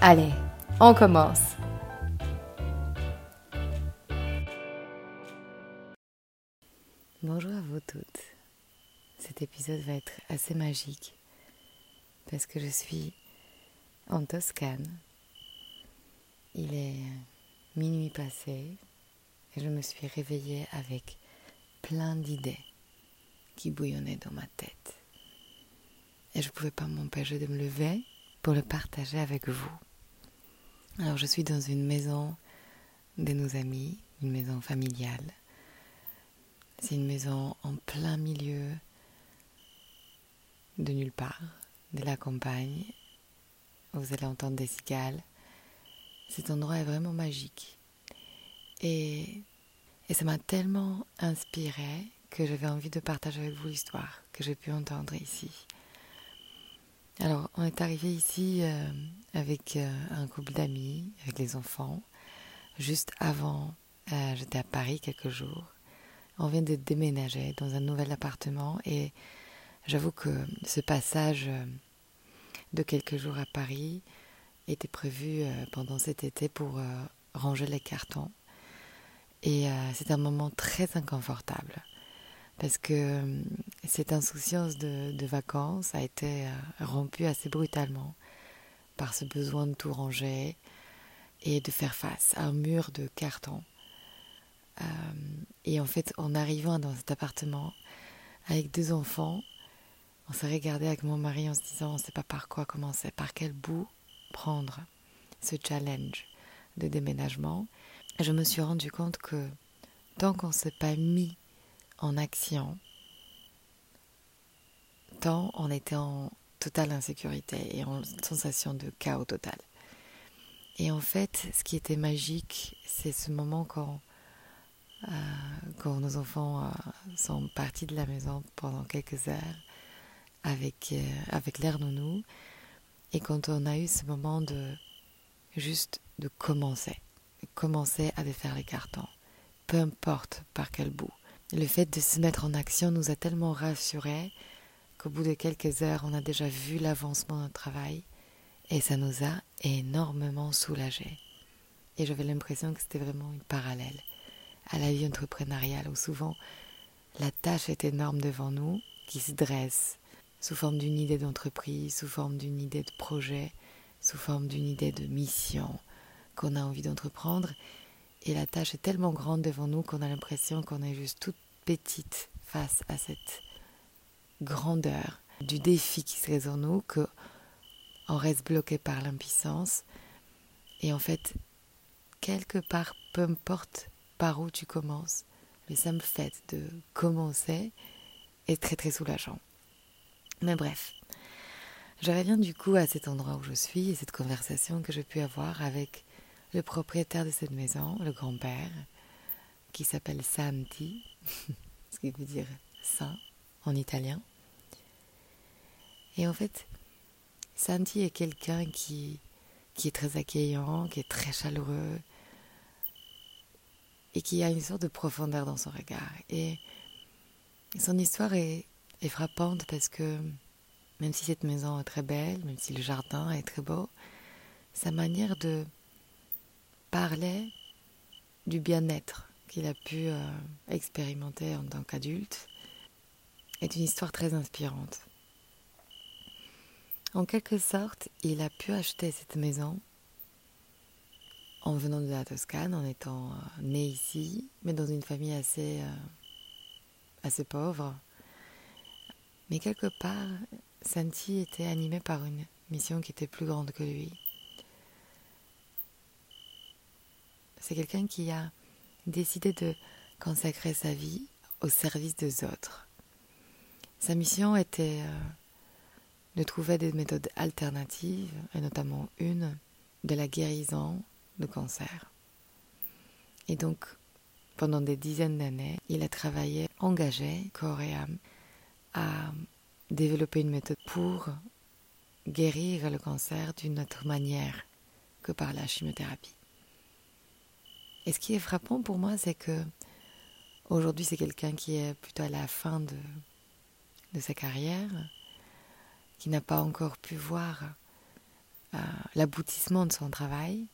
Allez, on commence Bonjour à vous toutes. Cet épisode va être assez magique parce que je suis en Toscane. Il est minuit passé et je me suis réveillée avec plein d'idées qui bouillonnaient dans ma tête. Et je ne pouvais pas m'empêcher de me lever pour le partager avec vous. Alors je suis dans une maison de nos amis, une maison familiale. C'est une maison en plein milieu de nulle part, de la campagne. Vous allez entendre des cigales. Cet endroit est vraiment magique. Et, et ça m'a tellement inspiré que j'avais envie de partager avec vous l'histoire que j'ai pu entendre ici. Alors, on est arrivé ici euh, avec euh, un couple d'amis, avec les enfants. Juste avant, euh, j'étais à Paris quelques jours. On vient de déménager dans un nouvel appartement et j'avoue que ce passage de quelques jours à Paris était prévu pendant cet été pour ranger les cartons. Et c'est un moment très inconfortable parce que euh, cette insouciance de, vacances a été euh, rompue assez brutalement par ce besoin de tout ranger et de faire face à un mur de carton. Euh, et en fait, en arrivant dans cet appartement avec deux enfants, on s'est regardé avec mon mari en se disant on ne sait pas par quoi commencer, par quel bout prendre ce challenge de déménagement. je me suis rendu compte que tant qu'on ne s'est pas mis en action, tant on était en totale insécurité et en sensation de chaos total. Et en fait, ce qui était magique, c'est ce moment quand, euh, quand nos enfants euh, sont partis de la maison pendant quelques heures avec, euh, avec l'air nounou, et quand on a eu ce moment de juste de commencer, commencer à défaire les cartons, peu importe par quel bout. Le fait de se mettre en action nous a tellement rassurés qu'au bout de quelques heures, on a déjà vu l'avancement de notre travail et ça nous a énormément soulagés. Et j'avais l'impression que c'était vraiment une parallèle à la vie entrepreneuriale où souvent la tâche est énorme devant nous qui se dresse sous forme d'une idée d'entreprise, sous forme d'une idée de projet, sous forme d'une idée de mission qu'on a envie d'entreprendre et la tâche est tellement grande devant nous qu'on a l'impression qu'on est juste toute petite face à cette grandeur du défi qui se en nous, qu'on reste bloqué par l'impuissance. Et en fait, quelque part, peu importe par où tu commences, mais ça me fait de commencer est très très soulageant. Mais bref, je reviens du coup à cet endroit où je suis et cette conversation que j'ai pu avoir avec le propriétaire de cette maison, le grand-père, qui s'appelle Santi, ce qui veut dire saint en italien. Et en fait, Santi est quelqu'un qui, qui est très accueillant, qui est très chaleureux et qui a une sorte de profondeur dans son regard. Et son histoire est, frappante parce que même si cette maison est très belle, même si le jardin est très beau, sa manière de parlait du bien-être qu'il a pu euh, expérimenter en tant qu'adulte est une histoire très inspirante. En quelque sorte, il a pu acheter cette maison en venant de la Toscane, en étant euh, née ici, mais dans une famille assez, euh, assez pauvre. Mais quelque part, Santi était animé par une mission qui était plus grande que lui. C'est quelqu'un qui a décidé de consacrer sa vie au service des autres. Sa mission était euh, de trouver des méthodes alternatives, et notamment une de la guérison de cancer. Et donc, pendant des dizaines d'années, il a travaillé engagé, corps et âme, à développer une méthode pour guérir le cancer d'une autre manière que par la chimiothérapie. Et ce qui est frappant pour moi, c'est que aujourd'hui, c'est quelqu'un qui est plutôt à la fin de, de sa carrière, qui n'a pas encore pu voir euh, l'aboutissement de son travail,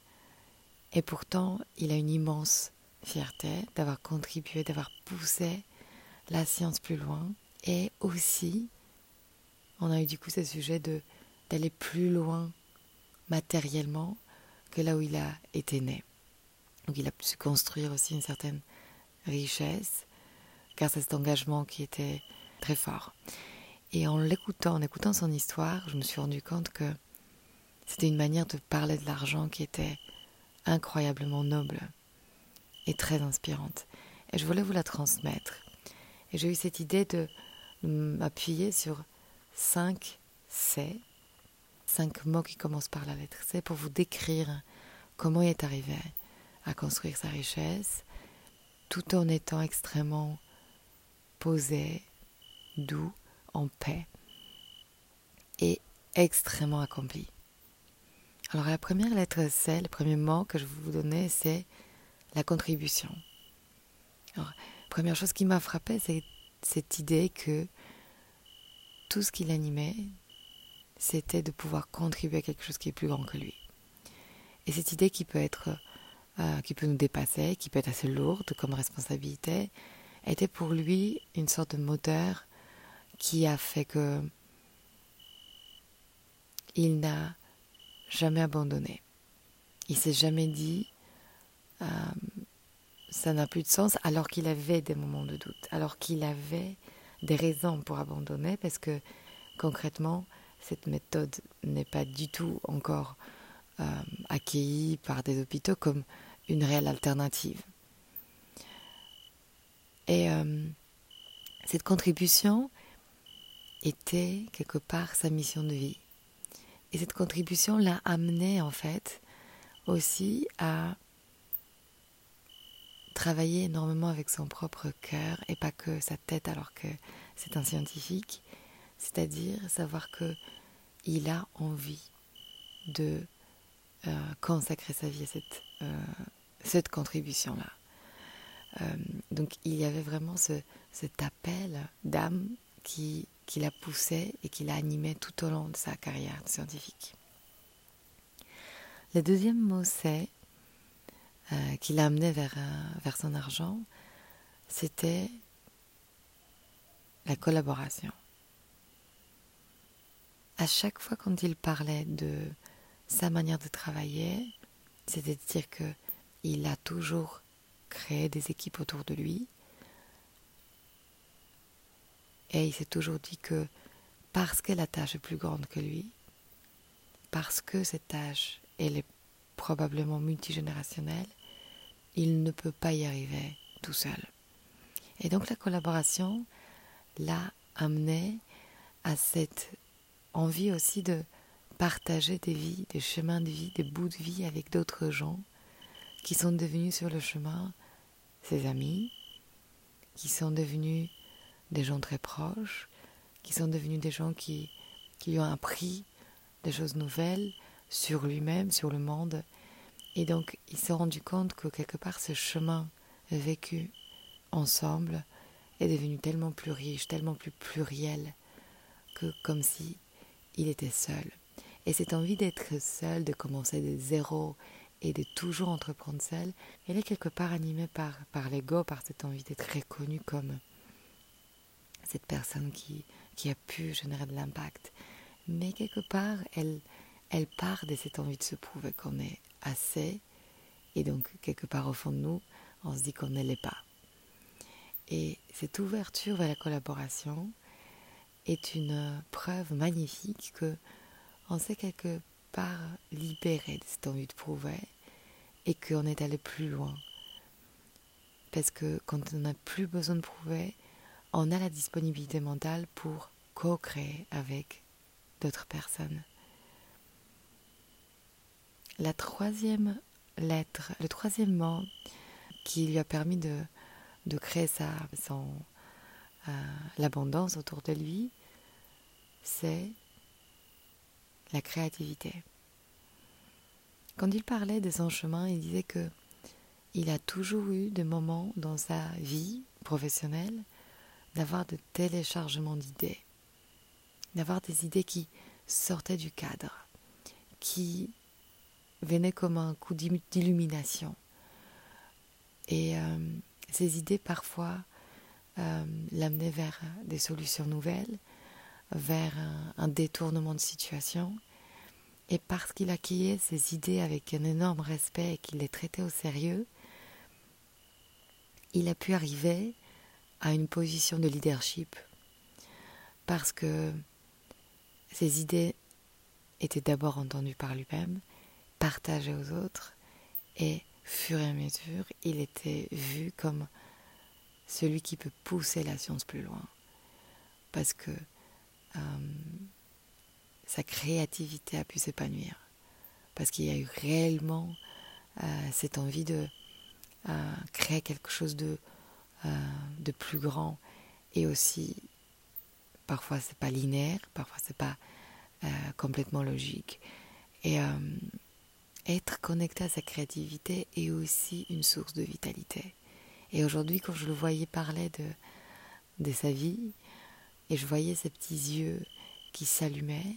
et pourtant, il a une immense fierté d'avoir contribué, d'avoir poussé la science plus loin. Et aussi, on a eu du coup ce sujet de d'aller plus loin matériellement que là où il a été né. Donc il a pu construire aussi une certaine richesse grâce à cet engagement qui était très fort. Et en l'écoutant, en écoutant son histoire, je me suis rendu compte que c'était une manière de parler de l'argent qui était incroyablement noble et très inspirante. Et je voulais vous la transmettre. Et j'ai eu cette idée de m'appuyer sur cinq C, cinq mots qui commencent par la lettre C pour vous décrire comment il est arrivé à construire sa richesse, tout en étant extrêmement posé, doux, en paix et extrêmement accompli. Alors la première lettre C, le premier mot que je vais vous donner, c'est la contribution. Alors, première chose qui m'a frappé, c'est cette idée que tout ce qui l'animait, c'était de pouvoir contribuer à quelque chose qui est plus grand que lui. Et cette idée qui peut être, euh, qui peut nous dépasser, qui peut être assez lourde comme responsabilité, était pour lui une sorte de moteur qui a fait que il n'a jamais abandonné. Il s'est jamais dit euh, ça n'a plus de sens alors qu'il avait des moments de doute, alors qu'il avait des raisons pour abandonner parce que concrètement cette méthode n'est pas du tout encore euh, accueillie par des hôpitaux comme une réelle alternative. Et euh, cette contribution était quelque part sa mission de vie. Et cette contribution l'a amené en fait aussi à travailler énormément avec son propre cœur et pas que sa tête alors que c'est un scientifique, c'est-à-dire savoir que il a envie de euh, consacrer sa vie à cette, euh, cette contribution-là. Euh, donc il y avait vraiment ce, cet appel d'âme qui qui l'a poussé et qui l'a animé tout au long de sa carrière scientifique. Le deuxième mot, c'est euh, qui l'a amené vers, euh, vers son argent, c'était la collaboration. À chaque fois quand il parlait de sa manière de travailler, c'est-à-dire que il a toujours créé des équipes autour de lui, et il s'est toujours dit que parce que la tâche est plus grande que lui, parce que cette tâche, elle est probablement multigénérationnelle, il ne peut pas y arriver tout seul. Et donc la collaboration l'a amené à cette envie aussi de partager des vies, des chemins de vie, des bouts de vie avec d'autres gens qui sont devenus sur le chemin ses amis, qui sont devenus des gens très proches, qui sont devenus des gens qui, qui lui ont appris des choses nouvelles sur lui-même, sur le monde. Et donc, il s'est rendu compte que quelque part, ce chemin vécu ensemble est devenu tellement plus riche, tellement plus pluriel, que comme si il était seul. Et cette envie d'être seul, de commencer de zéro et de toujours entreprendre seul, elle est quelque part animée par, par l'ego, par cette envie d'être reconnu comme cette personne qui, a pu générer de l'impact. Mais quelque part, elle, elle part de cette envie de se prouver qu'on est assez Et donc, quelque part au fond de nous, on se dit qu'on ne l'est pas. Et cette ouverture vers la collaboration est une preuve magnifique que on s'est quelque part libéré de cette envie de prouver et qu'on est allé plus loin. Parce que quand on n'a plus besoin de prouver, on a la disponibilité mentale pour co-créer avec d'autres personnes. La troisième lettre, le troisième mot qui lui a permis de, créer sa, euh, l'abondance autour de lui, c'est la créativité. Quand il parlait de son chemin, il disait que il a toujours eu des moments dans sa vie professionnelle d'avoir de téléchargements d'idées, d'avoir des idées qui sortaient du cadre, qui venaient comme un coup d'illumination. Et euh, ces idées parfois euh, l'amenaient vers des solutions nouvelles, vers un, détournement de situation. Et parce qu'il accueillait ces idées avec un énorme respect et qu'il les traitait au sérieux, il a pu arriver à une position de leadership parce que ses idées étaient d'abord entendues par lui-même, partagées aux autres, et fur et à mesure, il était vu comme celui qui peut pousser la science plus loin. Parce que euh, sa créativité a pu s'épanouir. Parce qu'il y a eu réellement euh, cette envie de euh, créer quelque chose de euh, de plus grand et aussi parfois c'est pas linéaire, parfois c'est pas euh, complètement logique. Et euh, être connecté à sa créativité est aussi une source de vitalité. Et aujourd'hui, quand je le voyais parler de, de sa vie, et je voyais ses petits yeux qui s'allumaient,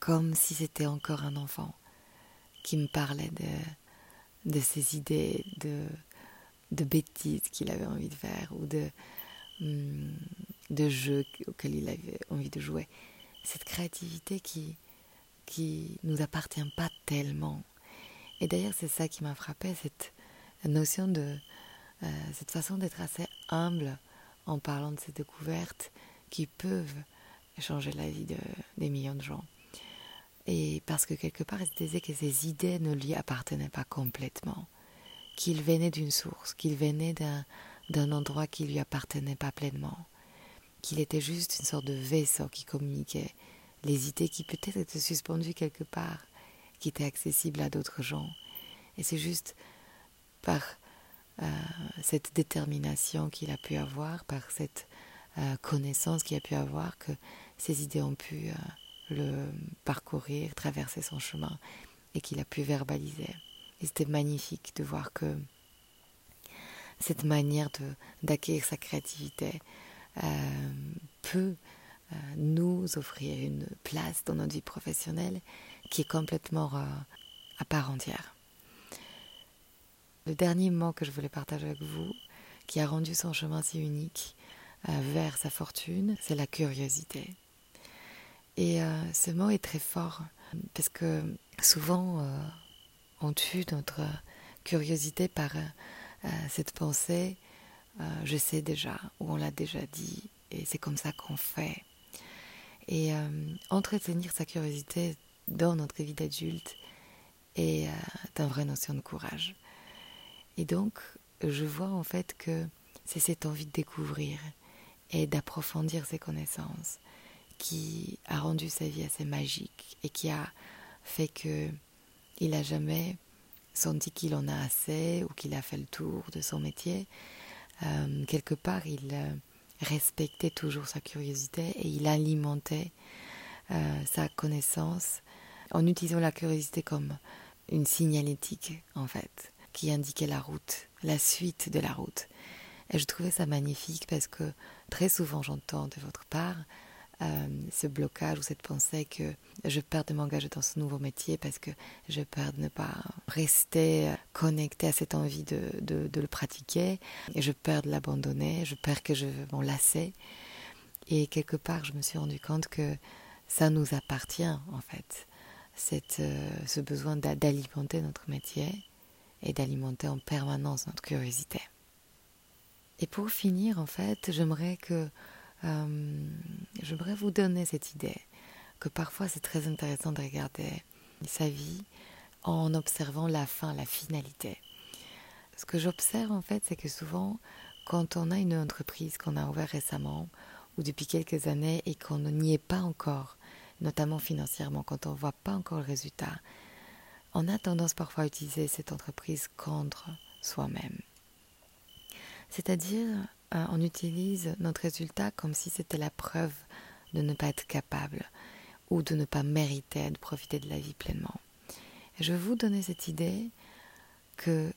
comme si c'était encore un enfant qui me parlait de, de ses idées, de, de bêtises qu'il avait envie de faire ou de, hum, de jeux auxquels il avait envie de jouer. Cette créativité qui qui nous appartient pas tellement. Et d'ailleurs, c'est ça qui m'a frappé, cette notion de euh, cette façon d'être assez humble en parlant de ces découvertes qui peuvent changer la vie de, des millions de gens. Et parce que quelque part, il se disait que ces idées ne lui appartenaient pas complètement qu'il venait d'une source, qu'il venait d'un endroit qui lui appartenait pas pleinement, qu'il était juste une sorte de vaisseau qui communiquait les idées qui peut-être étaient suspendues quelque part, qui étaient accessibles à d'autres gens. Et c'est juste par euh, cette détermination qu'il a pu avoir, par cette euh, connaissance qu'il a pu avoir, que ces idées ont pu euh, le parcourir, traverser son chemin et qu'il a pu verbaliser. C'était magnifique de voir que cette manière d'acquérir sa créativité euh, peut euh, nous offrir une place dans notre vie professionnelle qui est complètement euh, à part entière. Le dernier mot que je voulais partager avec vous, qui a rendu son chemin si unique vers sa fortune, c'est la curiosité. Et ce mot est très fort parce que souvent tue notre curiosité par euh, euh, cette pensée euh, je sais déjà ou on l'a déjà dit et c'est comme ça qu'on fait. Et entretenir sa curiosité dans notre vie d'adulte est une vraie notion de courage. Et donc, je vois en fait que c'est cette envie de découvrir et d'approfondir ses connaissances qui a rendu sa vie assez magique et qui a fait que il n'a jamais senti qu'il en a assez ou qu'il a fait le tour de son métier. Euh, quelque part, il euh, respectait toujours sa curiosité et il alimentait euh, sa connaissance en utilisant la curiosité comme une signalétique, en fait, qui indiquait la route, la suite de la route. Et je trouvais ça magnifique parce que très souvent j'entends de votre part euh, ce blocage ou cette pensée que je perds de m'engager dans ce nouveau métier parce que je perds de ne pas rester connecté à cette envie de, de, le pratiquer et je perds de l'abandonner, je perds que je m'en lasser. Et quelque part, je me suis rendu compte que ça nous appartient en fait. cette, euh, ce besoin d'alimenter notre métier et d'alimenter en permanence notre curiosité. Et pour finir, en fait, j'aimerais que euh, j'aimerais vous donner cette idée que parfois c'est très intéressant de regarder sa vie en observant la fin, la finalité. Ce que j'observe en fait, c'est que souvent, quand on a une entreprise qu'on a ouverte récemment ou depuis quelques années et qu'on n'y est pas encore, notamment financièrement, quand on ne voit pas encore le résultat, on a tendance parfois à utiliser cette entreprise contre soi-même. C'est-à-dire, euh, on utilise notre résultat comme si c'était la preuve de ne pas être capable ou de ne pas mériter de profiter de la vie pleinement. je vous donner cette idée que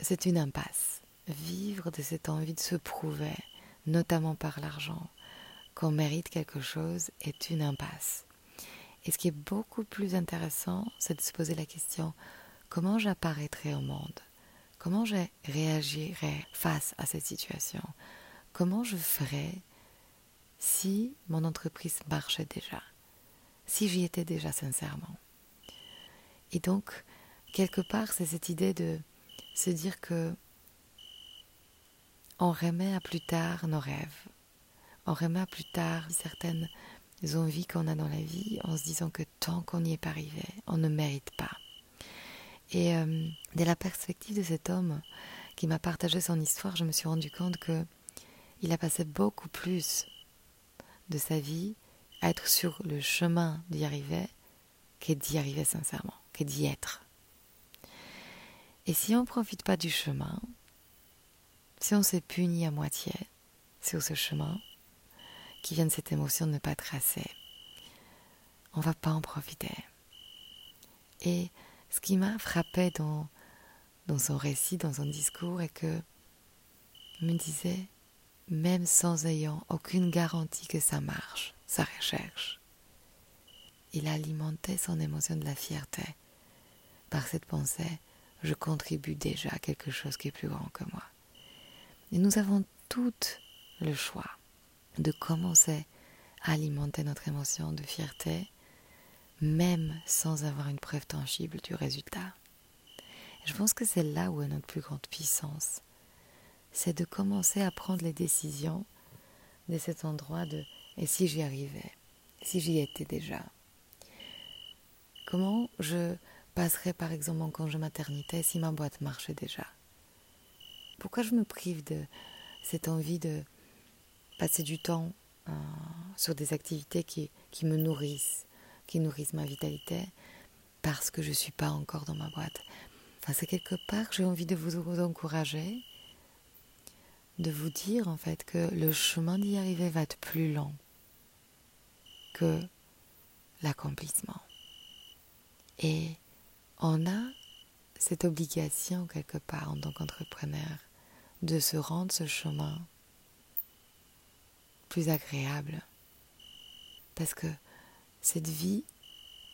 c'est une impasse. Vivre de cette envie de se prouver, notamment par l'argent, qu'on mérite quelque chose est une impasse. Et ce qui est beaucoup plus intéressant, c'est de se poser la question comment j'apparaîtrai au monde? Comment je réagirais face à cette situation? Comment je ferais si mon entreprise marchait déjà? Si j'y étais déjà sincèrement? Et donc, quelque part, c'est cette idée de se dire que on remet à plus tard nos rêves, on remet à plus tard certaines envies qu'on a dans la vie en se disant que tant qu'on n'y est pas arrivé, on ne mérite pas. Et euh, dès la perspective de cet homme qui m'a partagé son histoire, je me suis rendu compte que il a passé beaucoup plus de sa vie à être sur le chemin d'y arriver qu'à d'y arriver sincèrement, qu'à d'y être. Et si on ne profite pas du chemin, si on s'est puni à moitié sur ce chemin, qui vient de cette émotion de ne pas tracer, on va pas en profiter. Et ce qui m'a frappé dans, son récit, dans son discours, est que me disait, même sans ayant aucune garantie que ça marche, sa recherche, il alimentait son émotion de la fierté par cette pensée, je contribue déjà à quelque chose qui est plus grand que moi. Et nous avons tout le choix de commencer à alimenter notre émotion de fierté même sans avoir une preuve tangible du résultat. je pense que c'est là où est notre plus grande puissance. C'est de commencer à prendre les décisions de cet endroit de et si j'y arrivais, si j'y étais déjà. Comment je passerais par exemple mon congé maternité si ma boîte marchait déjà? Pourquoi je me prive de cette envie de passer du temps euh, sur des activités qui, qui me nourrissent? Qui nourrissent ma vitalité parce que je ne suis pas encore dans ma boîte. Enfin, c'est quelque part que j'ai envie de vous encourager, de vous dire en fait que le chemin d'y arriver va être plus long que l'accomplissement. Et on a cette obligation quelque part en tant qu'entrepreneur de se rendre ce chemin plus agréable. Parce que cette vie,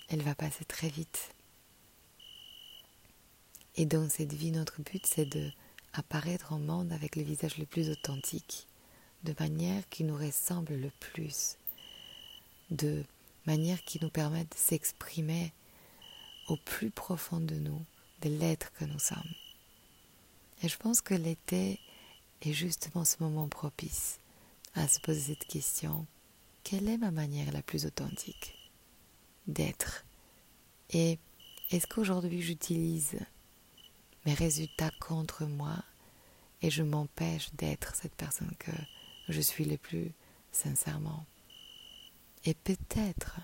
elle va passer très vite. Et dans cette vie, notre but, c'est de apparaître au monde avec le visage le plus authentique, de manière qui nous ressemble le plus, de manière qui nous permette de s'exprimer au plus profond de nous, de l'être que nous sommes. Et je pense que l'été est justement ce moment propice à se poser cette question. Quelle est ma manière la plus authentique? D'être. Et est-ce qu'aujourd'hui j'utilise mes résultats contre moi et je m'empêche d'être cette personne que je suis le plus sincèrement? Et peut-être,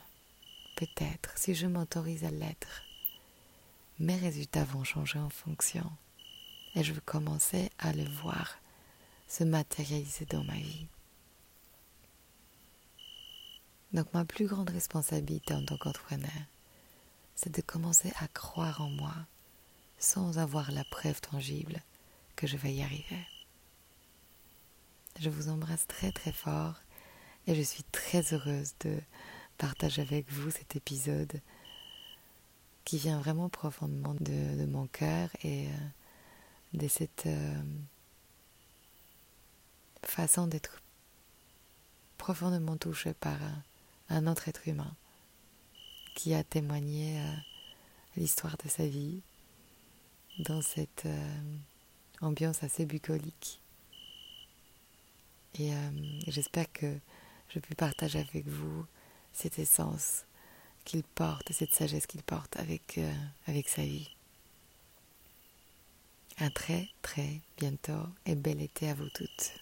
peut-être, si je m'autorise à l'être, mes résultats vont changer en fonction et je vais commencer à le voir se matérialiser dans ma vie. Donc ma plus grande responsabilité en tant qu'entrepreneur, c'est de commencer à croire en moi sans avoir la preuve tangible que je vais y arriver. Je vous embrasse très très fort et je suis très heureuse de partager avec vous cet épisode qui vient vraiment profondément de, mon cœur et euh, de cette euh, façon d'être profondément touchée par un autre être humain qui a témoigné euh, l'histoire de sa vie dans cette euh, ambiance assez bucolique. Et j'espère que je puis partager avec vous cette essence qu'il porte, cette sagesse qu'il porte avec, avec sa vie. À très très bientôt et bel été à vous toutes.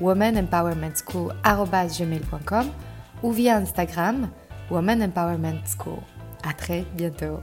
womanempowermentschool.com ou via Instagram Woman Empowerment School. À très bientôt.